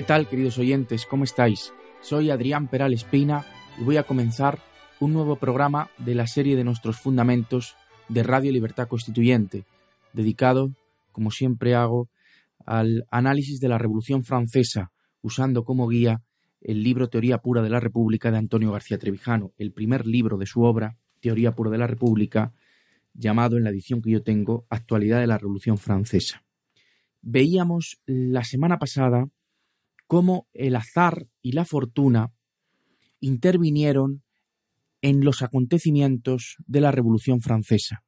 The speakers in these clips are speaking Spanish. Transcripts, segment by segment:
¿Qué tal, queridos oyentes? ¿Cómo estáis? Soy Adrián Peral Espina y voy a comenzar un nuevo programa de la serie de nuestros fundamentos de Radio Libertad Constituyente, dedicado, como siempre hago, al análisis de la Revolución Francesa, usando como guía el libro Teoría Pura de la República de Antonio García Trevijano, el primer libro de su obra, Teoría Pura de la República, llamado en la edición que yo tengo Actualidad de la Revolución Francesa. Veíamos la semana pasada cómo el azar y la fortuna intervinieron en los acontecimientos de la Revolución Francesa.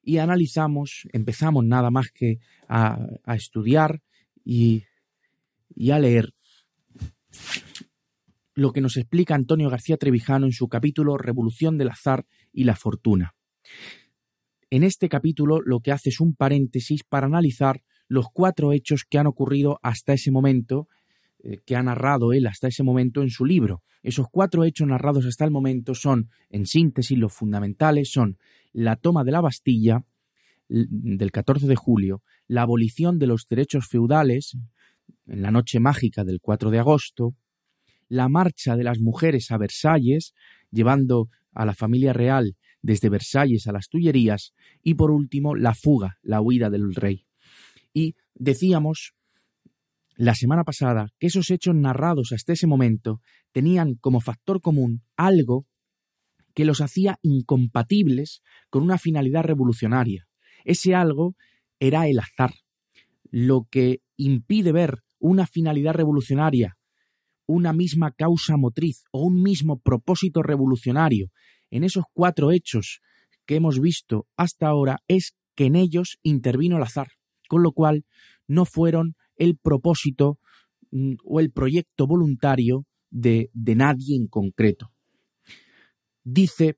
Y analizamos, empezamos nada más que a, estudiar y, y a leer lo que nos explica Antonio García Trevijano en su capítulo Revolución del Azar y la Fortuna. En este capítulo lo que hace es un paréntesis para analizar los cuatro hechos que han ocurrido hasta ese momento que ha narrado él hasta ese momento en su libro. Esos cuatro hechos narrados hasta el momento son, en síntesis, los fundamentales son la toma de la Bastilla del 14 de julio, la abolición de los derechos feudales en la noche mágica del 4 de agosto, la marcha de las mujeres a Versalles, llevando a la familia real desde Versalles a las Tullerías, y por último la fuga, la huida del rey. Y decíamos la semana pasada que esos hechos narrados hasta ese momento tenían como factor común algo que los hacía incompatibles con una finalidad revolucionaria. Ese algo era el azar, lo que impide ver una finalidad revolucionaria, una misma causa motriz o un mismo propósito revolucionario en esos cuatro hechos que hemos visto hasta ahora es que en ellos intervino el azar, con lo cual no fueron el propósito mm, o el proyecto voluntario de, de nadie en concreto. Dice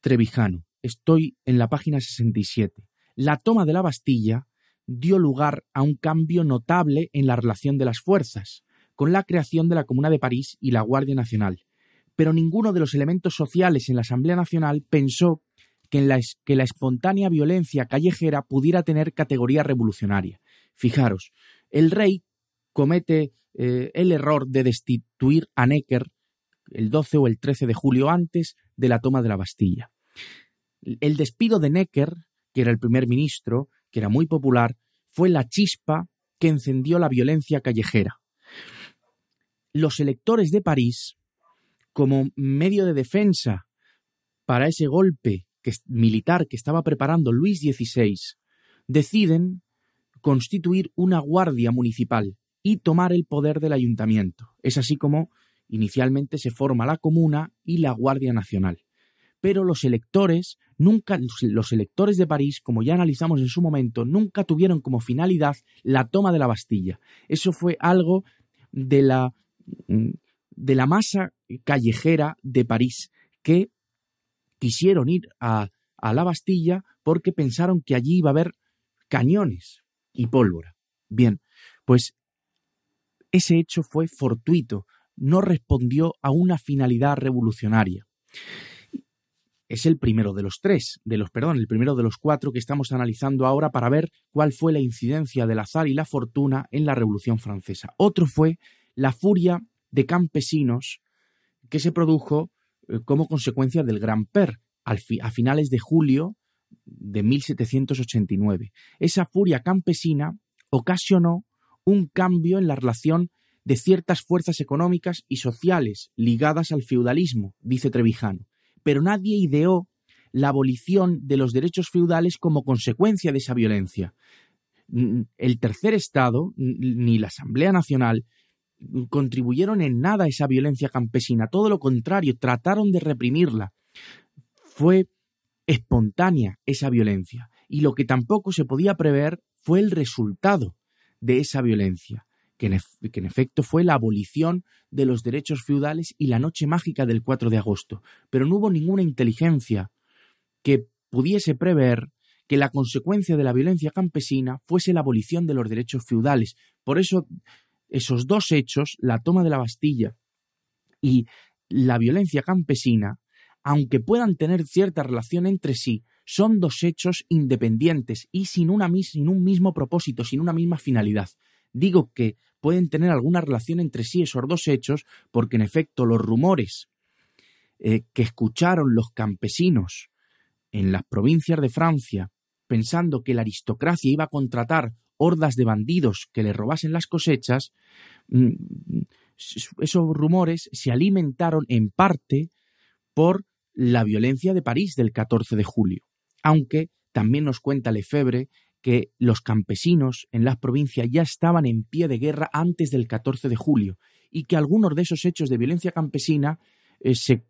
Trevijano, estoy en la página 67, la toma de la Bastilla dio lugar a un cambio notable en la relación de las fuerzas, con la creación de la Comuna de París y la Guardia Nacional. Pero ninguno de los elementos sociales en la Asamblea Nacional pensó que, la, que la espontánea violencia callejera pudiera tener categoría revolucionaria. Fijaros, el rey comete eh, el error de destituir a Necker el 12 o el 13 de julio antes de la toma de la Bastilla. El despido de Necker, que era el primer ministro, que era muy popular, fue la chispa que encendió la violencia callejera. Los electores de París, como medio de defensa para ese golpe militar que estaba preparando Luis XVI, deciden constituir una guardia municipal y tomar el poder del ayuntamiento. Es así como inicialmente se forma la comuna y la Guardia Nacional. Pero los electores, nunca, los electores de París, como ya analizamos en su momento, nunca tuvieron como finalidad la toma de la Bastilla. Eso fue algo de la, de la masa callejera de París, que quisieron ir a, a la Bastilla porque pensaron que allí iba a haber cañones, y pólvora. Bien, pues ese hecho fue fortuito, no respondió a una finalidad revolucionaria. Es el primero de los tres, de los, perdón, el primero de los cuatro que estamos analizando ahora para ver cuál fue la incidencia del azar y la fortuna en la Revolución Francesa. Otro fue la furia de campesinos que se produjo eh, como consecuencia del Gran Per a finales de julio de 1789. Esa furia campesina ocasionó un cambio en la relación de ciertas fuerzas económicas y sociales ligadas al feudalismo, dice Trevijano, pero nadie ideó la abolición de los derechos feudales como consecuencia de esa violencia. El tercer Estado, ni la Asamblea Nacional, contribuyeron en nada a esa violencia campesina, todo lo contrario, trataron de reprimirla. Fue espontánea esa violencia, y lo que tampoco se podía prever fue el resultado de esa violencia, que en, efecto fue la abolición de los derechos feudales y la noche mágica del 4 de agosto. Pero no hubo ninguna inteligencia que pudiese prever que la consecuencia de la violencia campesina fuese la abolición de los derechos feudales. Por eso, esos dos hechos, la toma de la Bastilla y la violencia campesina, aunque puedan tener cierta relación entre sí, son dos hechos independientes y sin, un mismo propósito, sin una misma finalidad. Digo que pueden tener alguna relación entre sí esos dos hechos porque en efecto los rumores eh, que escucharon los campesinos en las provincias de Francia pensando que la aristocracia iba a contratar hordas de bandidos que le robasen las cosechas, mm, esos rumores se alimentaron en parte por la violencia de París del 14 de julio aunque también nos cuenta Lefebvre que los campesinos en las provincias ya estaban en pie de guerra antes del 14 de julio y que algunos de esos hechos de violencia campesina eh, se,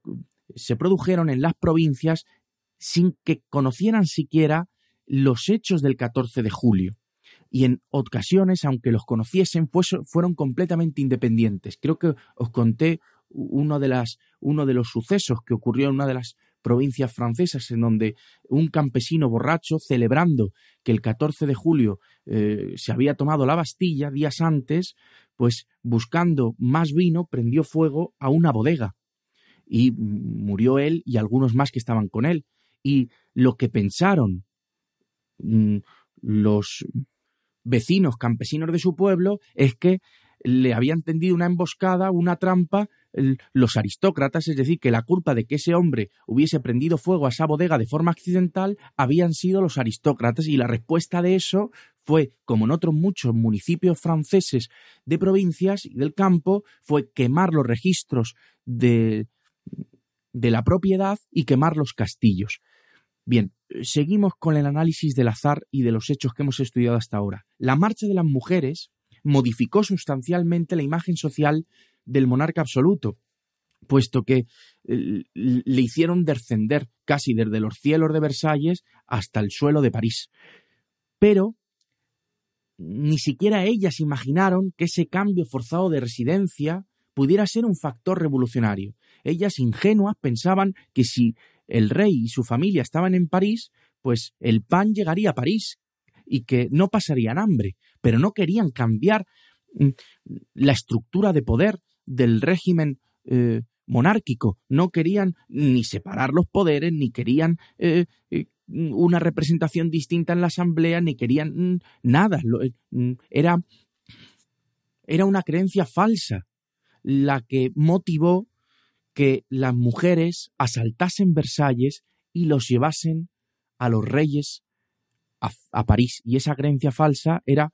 se produjeron en las provincias sin que conocieran siquiera los hechos del 14 de julio. Y en ocasiones, aunque los conociesen, fueron completamente independientes. Creo que os conté uno de, las, uno de los sucesos que ocurrió en una de las provincias francesas en donde un campesino borracho celebrando que el 14 de julio eh, se había tomado la Bastilla días antes, pues buscando más vino prendió fuego a una bodega y murió él y algunos más que estaban con él. Y lo que pensaron mm, los vecinos campesinos de su pueblo es que le habían tendido una emboscada, una trampa, los aristócratas, es decir, que la culpa de que ese hombre hubiese prendido fuego a esa bodega de forma accidental habían sido los aristócratas y la respuesta de eso fue, como en otros muchos municipios franceses de provincias y del campo, fue quemar los registros de, de la propiedad y quemar los castillos. Bien, seguimos con el análisis del azar y de los hechos que hemos estudiado hasta ahora. La marcha de las mujeres modificó sustancialmente la imagen social del monarca absoluto, puesto que eh, le hicieron descender casi desde los cielos de Versalles hasta el suelo de París. Pero ni siquiera ellas imaginaron que ese cambio forzado de residencia pudiera ser un factor revolucionario. Ellas ingenuas pensaban que si el rey y su familia estaban en París, pues el pan llegaría a París y que no pasarían hambre, pero no querían cambiar mm, la estructura de poder del régimen eh, monárquico, no querían ni separar los poderes, ni querían eh, eh, una representación distinta en la asamblea, ni querían mm, nada. Mm, era, era una creencia falsa la que motivó que las mujeres asaltasen Versalles y los llevasen a los reyes a, París. Y esa creencia falsa era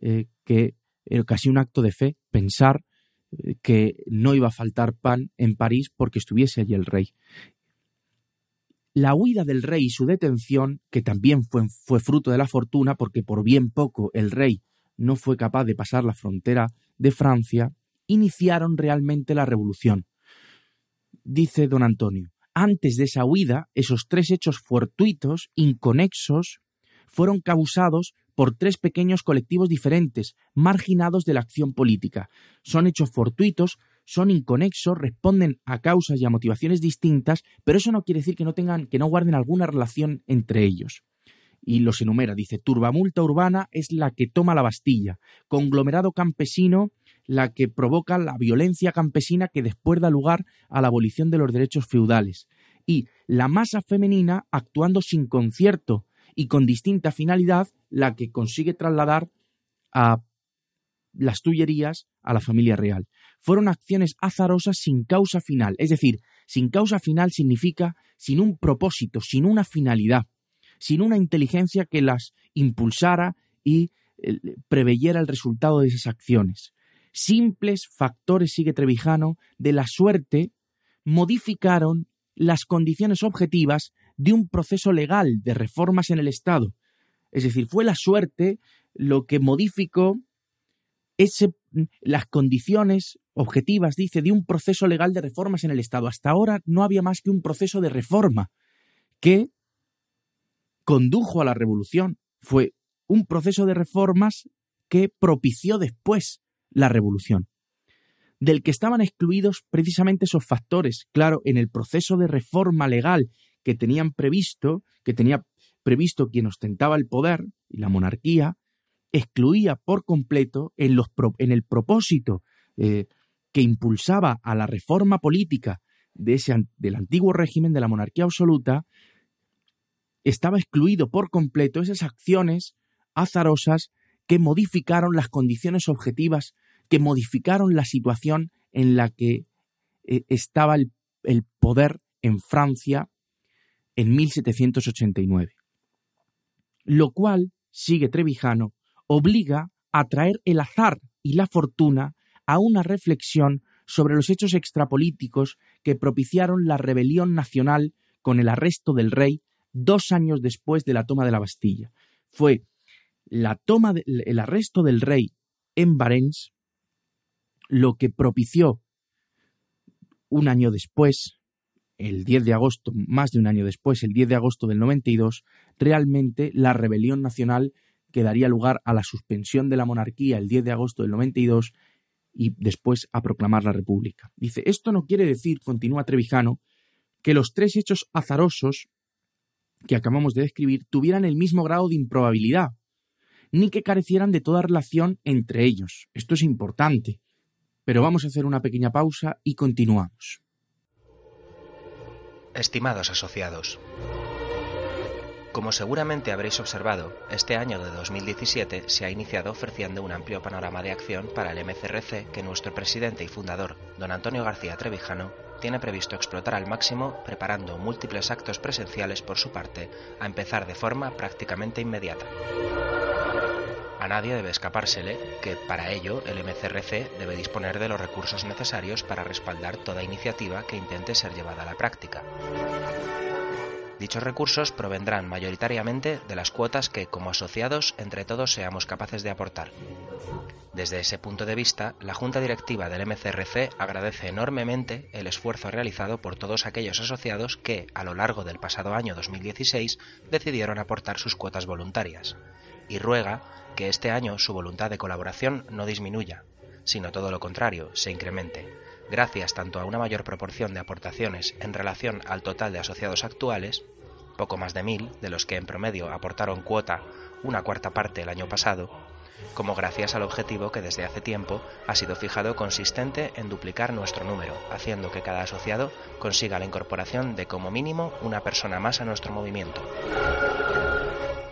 eh, que era casi un acto de fe pensar eh, que no iba a faltar pan en París porque estuviese allí el rey. La huida del rey y su detención, que también fue, fue fruto de la fortuna, porque por bien poco el rey no fue capaz de pasar la frontera de Francia, iniciaron realmente la revolución. Dice don Antonio, antes de esa huida, esos tres hechos fortuitos, inconexos, fueron causados por tres pequeños colectivos diferentes, marginados de la acción política. Son hechos fortuitos, son inconexos, responden a causas y a motivaciones distintas, pero eso no quiere decir que no tengan, que no guarden alguna relación entre ellos. Y los enumera, dice, turbamulta urbana es la que toma la Bastilla, conglomerado campesino la que provoca la violencia campesina que después da lugar a la abolición de los derechos feudales, y la masa femenina actuando sin concierto y con distinta finalidad la que consigue trasladar a las Tullerías a la familia real. Fueron acciones azarosas sin causa final, es decir, sin causa final significa sin un propósito, sin una finalidad, sin una inteligencia que las impulsara y eh, preveyera el resultado de esas acciones. Simples factores, sigue Trevijano, de la suerte modificaron las condiciones objetivas de un proceso legal de reformas en el Estado. Es decir, fue la suerte lo que modificó ese, las condiciones objetivas, dice, de un proceso legal de reformas en el Estado. Hasta ahora no había más que un proceso de reforma que condujo a la revolución. Fue un proceso de reformas que propició después la revolución, del que estaban excluidos precisamente esos factores. Claro, en el proceso de reforma legal que tenían previsto, que tenía previsto quien ostentaba el poder y la monarquía, excluía por completo en, los, en el propósito eh, que impulsaba a la reforma política de ese, del antiguo régimen de la monarquía absoluta, estaba excluido por completo esas acciones azarosas que modificaron las condiciones objetivas, que modificaron la situación en la que eh, estaba el, el poder en Francia en 1789. Lo cual, sigue Trevijano, obliga a traer el azar y la fortuna a una reflexión sobre los hechos extrapolíticos que propiciaron la rebelión nacional con el arresto del rey dos años después de la toma de la Bastilla. Fue la toma el arresto del rey en Barents lo que propició un año después, el 10 de agosto, más de un año después, el 10 de agosto del 92, realmente la rebelión nacional que daría lugar a la suspensión de la monarquía el 10 de agosto del 92 y después a proclamar la República. Dice, esto no quiere decir, continúa Trevijano, que los tres hechos azarosos que acabamos de describir tuvieran el mismo grado de improbabilidad, ni que carecieran de toda relación entre ellos. Esto es importante. Pero vamos a hacer una pequeña pausa y continuamos. Estimados asociados, como seguramente habréis observado, este año de 2017 se ha iniciado ofreciendo un amplio panorama de acción para el MCRC que nuestro presidente y fundador, don Antonio García Trevijano, tiene previsto explotar al máximo preparando múltiples actos presenciales por su parte, a empezar de forma prácticamente inmediata. A nadie debe escapársele que, para ello, el MCRC debe disponer de los recursos necesarios para respaldar toda iniciativa que intente ser llevada a la práctica. Dichos recursos provendrán mayoritariamente de las cuotas que, como asociados, entre todos seamos capaces de aportar. Desde ese punto de vista, la Junta Directiva del MCRC agradece enormemente el esfuerzo realizado por todos aquellos asociados que, a lo largo del pasado año 2016, decidieron aportar sus cuotas voluntarias, y ruega que este año su voluntad de colaboración no disminuya, sino todo lo contrario, se incremente, gracias tanto a una mayor proporción de aportaciones en relación al total de asociados actuales, poco más de mil, de los que en promedio aportaron cuota una cuarta parte el año pasado, como gracias al objetivo que desde hace tiempo ha sido fijado consistente en duplicar nuestro número, haciendo que cada asociado consiga la incorporación de como mínimo una persona más a nuestro movimiento.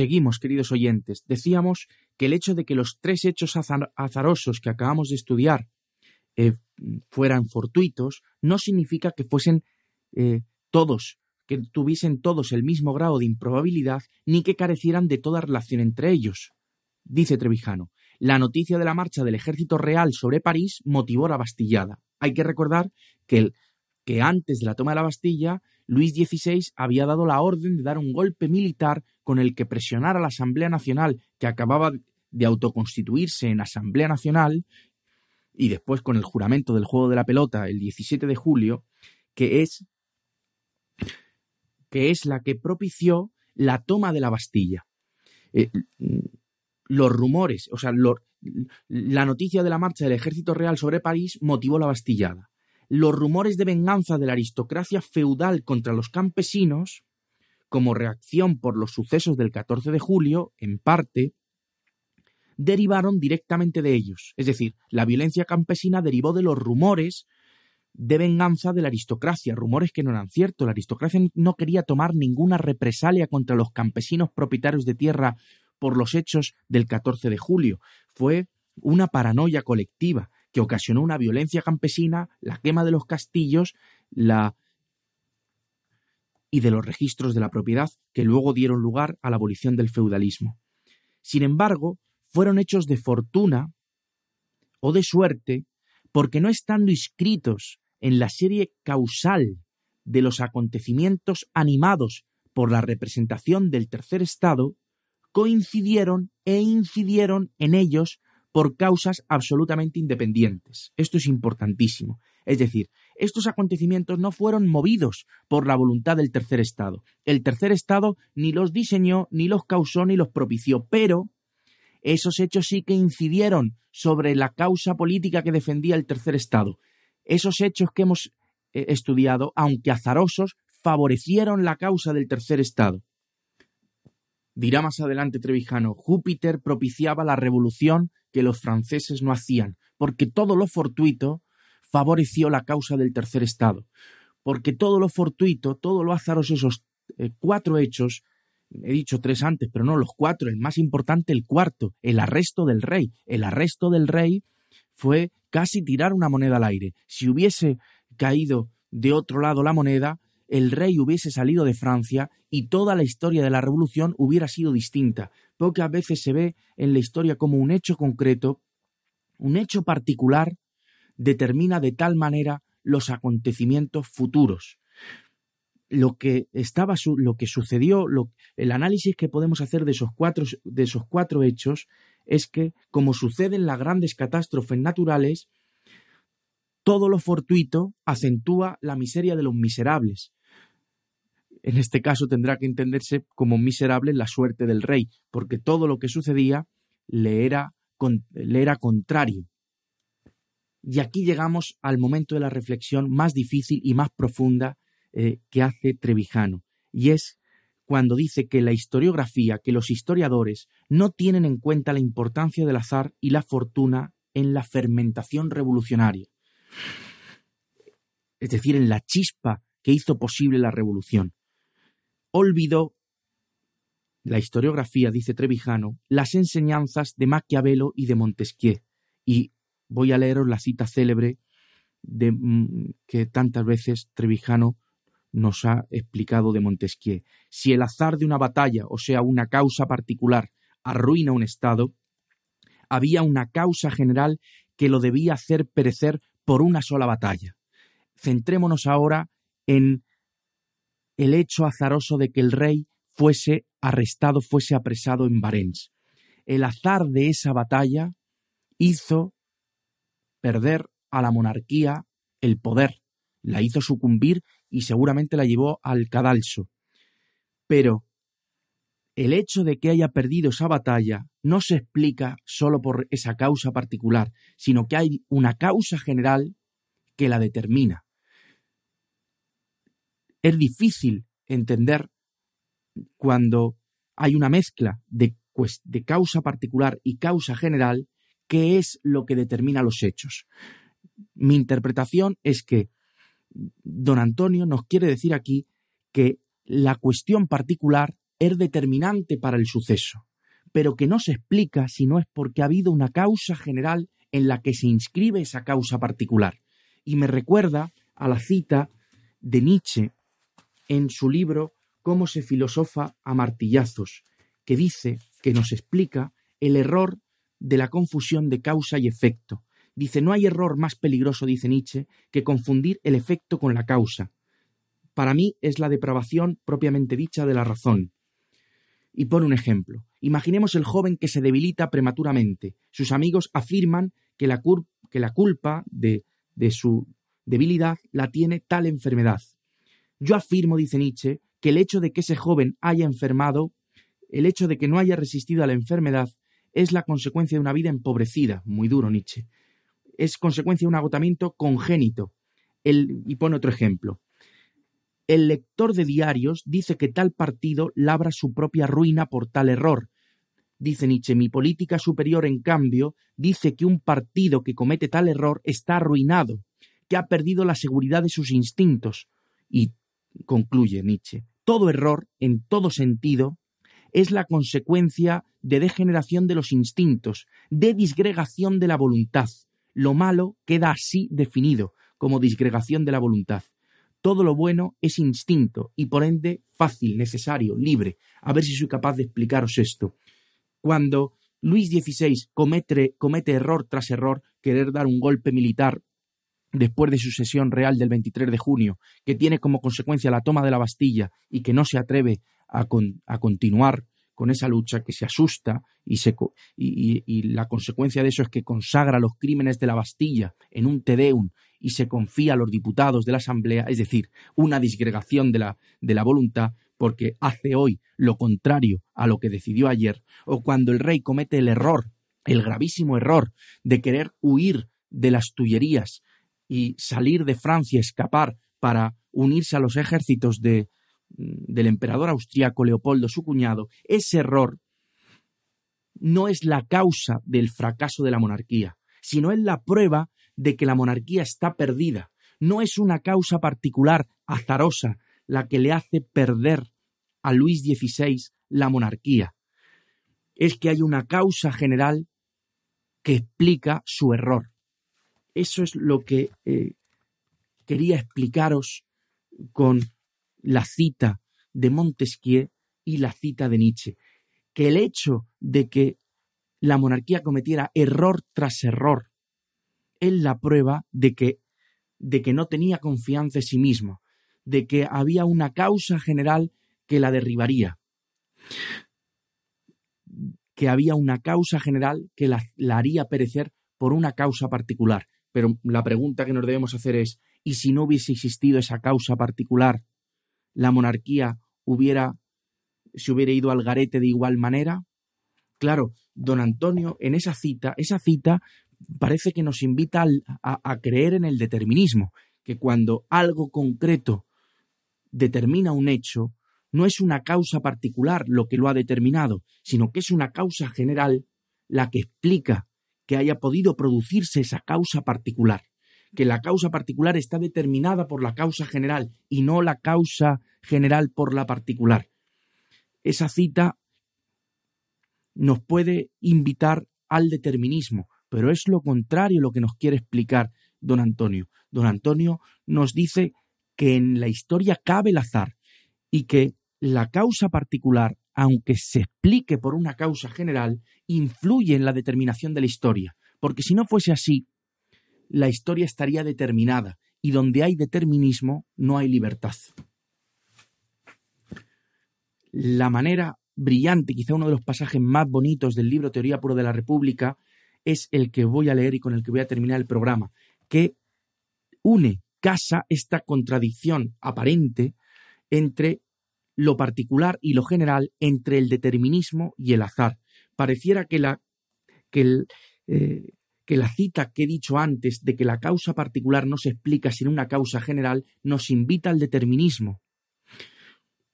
Seguimos, queridos oyentes. Decíamos que el hecho de que los tres hechos azarosos que acabamos de estudiar eh, fueran fortuitos no significa que fuesen eh, todos, que tuviesen todos el mismo grado de improbabilidad, ni que carecieran de toda relación entre ellos. Dice Trevijano, la noticia de la marcha del ejército real sobre París motivó la Bastillada. Hay que recordar que antes de la toma de la Bastilla, Luis XVI había dado la orden de dar un golpe militar con el que presionar a la Asamblea Nacional, que acababa de autoconstituirse en Asamblea Nacional, y después con el juramento del juego de la pelota el 17 de julio, que es, que es la que propició la toma de la Bastilla. Eh, los rumores, o sea, la noticia de la marcha del ejército real sobre París motivó la Bastillada. Los rumores de venganza de la aristocracia feudal contra los campesinos, como reacción por los sucesos del 14 de julio, en parte, derivaron directamente de ellos. Es decir, la violencia campesina derivó de los rumores de venganza de la aristocracia, rumores que no eran ciertos. La aristocracia no quería tomar ninguna represalia contra los campesinos propietarios de tierra por los hechos del 14 de julio. Fue una paranoia colectiva que ocasionó una violencia campesina, la quema de los castillos, la y de los registros de la propiedad que luego dieron lugar a la abolición del feudalismo. Sin embargo, fueron hechos de fortuna o de suerte porque no estando inscritos en la serie causal de los acontecimientos animados por la representación del tercer estado, coincidieron e incidieron en ellos por causas absolutamente independientes. Esto es importantísimo. Es decir, estos acontecimientos no fueron movidos por la voluntad del tercer estado. El tercer estado ni los diseñó, ni los causó, ni los propició, pero esos hechos sí que incidieron sobre la causa política que defendía el tercer estado. Esos hechos que hemos eh, estudiado, aunque azarosos, favorecieron la causa del tercer estado. Dirá más adelante Trevijano, Júpiter propiciaba la revolución que los franceses no hacían, porque todo lo fortuito favoreció la causa del tercer estado, porque todo lo fortuito, todo lo azaroso, esos eh, cuatro hechos, he dicho tres antes, pero no los cuatro, el más importante, el cuarto, el arresto del rey. El arresto del rey fue casi tirar una moneda al aire. Si hubiese caído de otro lado la moneda, el rey hubiese salido de Francia y toda la historia de la revolución hubiera sido distinta. Pocas veces se ve en la historia como un hecho concreto, un hecho particular, determina de tal manera los acontecimientos futuros. Lo que estaba lo que sucedió, el análisis que podemos hacer de esos cuatro de esos cuatro hechos es que, como sucede en las grandes catástrofes naturales, todo lo fortuito acentúa la miseria de los miserables en este caso tendrá que entenderse como miserable la suerte del rey, porque todo lo que sucedía le era, le era contrario. Y aquí llegamos al momento de la reflexión más difícil y más profunda eh, que hace Trevijano, y es cuando dice que la historiografía, que los historiadores no tienen en cuenta la importancia del azar y la fortuna en la fermentación revolucionaria, es decir, en la chispa que hizo posible la revolución olvidó la historiografía, dice Trevijano, las enseñanzas de Maquiavelo y de Montesquieu. Y voy a leeros la cita célebre de, mm, que tantas veces Trevijano nos ha explicado de Montesquieu. Si el azar de una batalla, o sea, una causa particular, arruina un Estado, había una causa general que lo debía hacer perecer por una sola batalla. Centrémonos ahora en el hecho azaroso de que el rey fuese arrestado, fuese apresado en Barents. El azar de esa batalla hizo perder a la monarquía el poder, la hizo sucumbir y seguramente la llevó al cadalso. Pero el hecho de que haya perdido esa batalla no se explica solo por esa causa particular, sino que hay una causa general que la determina es difícil entender cuando hay una mezcla de, de causa particular y causa general, qué es lo que determina los hechos. Mi interpretación es que don Antonio nos quiere decir aquí que la cuestión particular es determinante para el suceso, pero que no se explica si no es porque ha habido una causa general en la que se inscribe esa causa particular. Y me recuerda a la cita de Nietzsche en su libro Cómo se filosofa a martillazos, que dice, que nos explica el error de la confusión de causa y efecto. Dice, no hay error más peligroso, dice Nietzsche, que confundir el efecto con la causa. Para mí es la depravación propiamente dicha de la razón. Y pone un ejemplo. Imaginemos el joven que se debilita prematuramente. Sus amigos afirman que la, que la culpa de, de su debilidad la tiene tal enfermedad. Yo afirmo, dice Nietzsche, que el hecho de que ese joven haya enfermado, el hecho de que no haya resistido a la enfermedad, es la consecuencia de una vida empobrecida, muy duro Nietzsche. Es consecuencia de un agotamiento congénito. y pone otro ejemplo. El lector de diarios dice que tal partido labra su propia ruina por tal error. Dice Nietzsche, mi política superior, en cambio, dice que un partido que comete tal error está arruinado, que ha perdido la seguridad de sus instintos. Y concluye Nietzsche, todo error, en todo sentido, es la consecuencia de degeneración de los instintos, de disgregación de la voluntad. Lo malo queda así definido, como disgregación de la voluntad. Todo lo bueno es instinto y por ende fácil, necesario, libre. A ver si soy capaz de explicaros esto. Cuando Luis XVI comete, comete error tras error, querer dar un golpe militar después de su sesión real del 23 de junio, que tiene como consecuencia la toma de la Bastilla y que no se atreve a, continuar con esa lucha, que se asusta y, se, y, la consecuencia de eso es que consagra los crímenes de la Bastilla en un Tedeum y se confía a los diputados de la Asamblea, es decir, una disgregación de la, de la voluntad porque hace hoy lo contrario a lo que decidió ayer, o cuando el rey comete el error, el gravísimo error de querer huir de las tullerías y salir de Francia, escapar para unirse a los ejércitos de, del emperador austriaco Leopoldo, su cuñado, ese error no es la causa del fracaso de la monarquía, sino es la prueba de que la monarquía está perdida. No es una causa particular, azarosa, la que le hace perder a Luis XVI la monarquía. Es que hay una causa general que explica su error. Eso es lo que eh, quería explicaros con la cita de Montesquieu y la cita de Nietzsche. Que el hecho de que la monarquía cometiera error tras error es la prueba de que, de que no tenía confianza en sí mismo, de que había una causa general que la derribaría, que había una causa general que la haría perecer por una causa particular. Pero la pregunta que nos debemos hacer es, ¿y si no hubiese existido esa causa particular, la monarquía hubiera se hubiera ido al garete de igual manera? Claro, don Antonio, en esa cita, esa cita parece que nos invita a, creer en el determinismo, que cuando algo concreto determina un hecho, no es una causa particular lo que lo ha determinado, sino que es una causa general la que explica que haya podido producirse esa causa particular, que la causa particular está determinada por la causa general y no la causa general por la particular. Esa cita nos puede invitar al determinismo, pero es lo contrario lo que nos quiere explicar don Antonio. Don Antonio nos dice que en la historia cabe el azar y que la causa particular aunque se explique por una causa general, influye en la determinación de la historia, porque si no fuese así, la historia estaría determinada, y donde hay determinismo no hay libertad. La manera brillante, quizá uno de los pasajes más bonitos del libro Teoría Puro de la República, es el que voy a leer y con el que voy a terminar el programa, que une, casa esta contradicción aparente entre lo particular y lo general entre el determinismo y el azar. Pareciera que la, que, eh, que la cita que he dicho antes de que la causa particular no se explica sin una causa general nos invita al determinismo,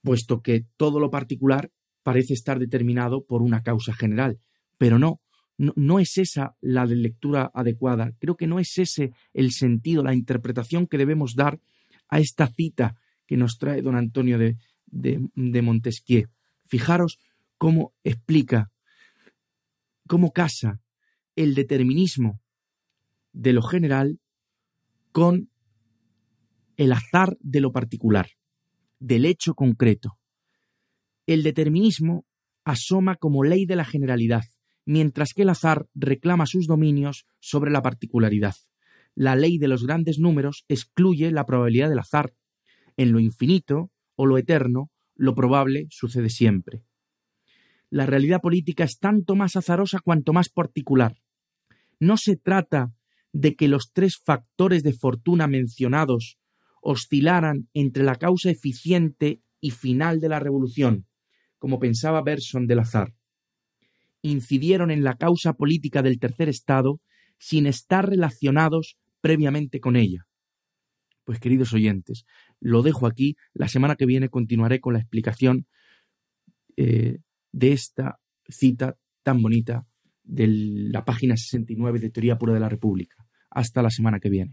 puesto que todo lo particular parece estar determinado por una causa general. Pero no, no, no, es esa la lectura adecuada. Creo que no es ese el sentido, la interpretación que debemos dar a esta cita que nos trae don Antonio de, de, Montesquieu. Fijaros cómo explica, cómo casa el determinismo de lo general con el azar de lo particular, del hecho concreto. El determinismo asoma como ley de la generalidad, mientras que el azar reclama sus dominios sobre la particularidad. La ley de los grandes números excluye la probabilidad del azar. En lo infinito, o lo eterno, lo probable sucede siempre. La realidad política es tanto más azarosa cuanto más particular. No se trata de que los tres factores de fortuna mencionados oscilaran entre la causa eficiente y final de la revolución, como pensaba Berson del Azar. Incidieron en la causa política del tercer Estado sin estar relacionados previamente con ella. Pues queridos oyentes, lo dejo aquí. La semana que viene continuaré con la explicación eh, de esta cita tan bonita de la página 69 de Teoría Pura de la República. Hasta la semana que viene.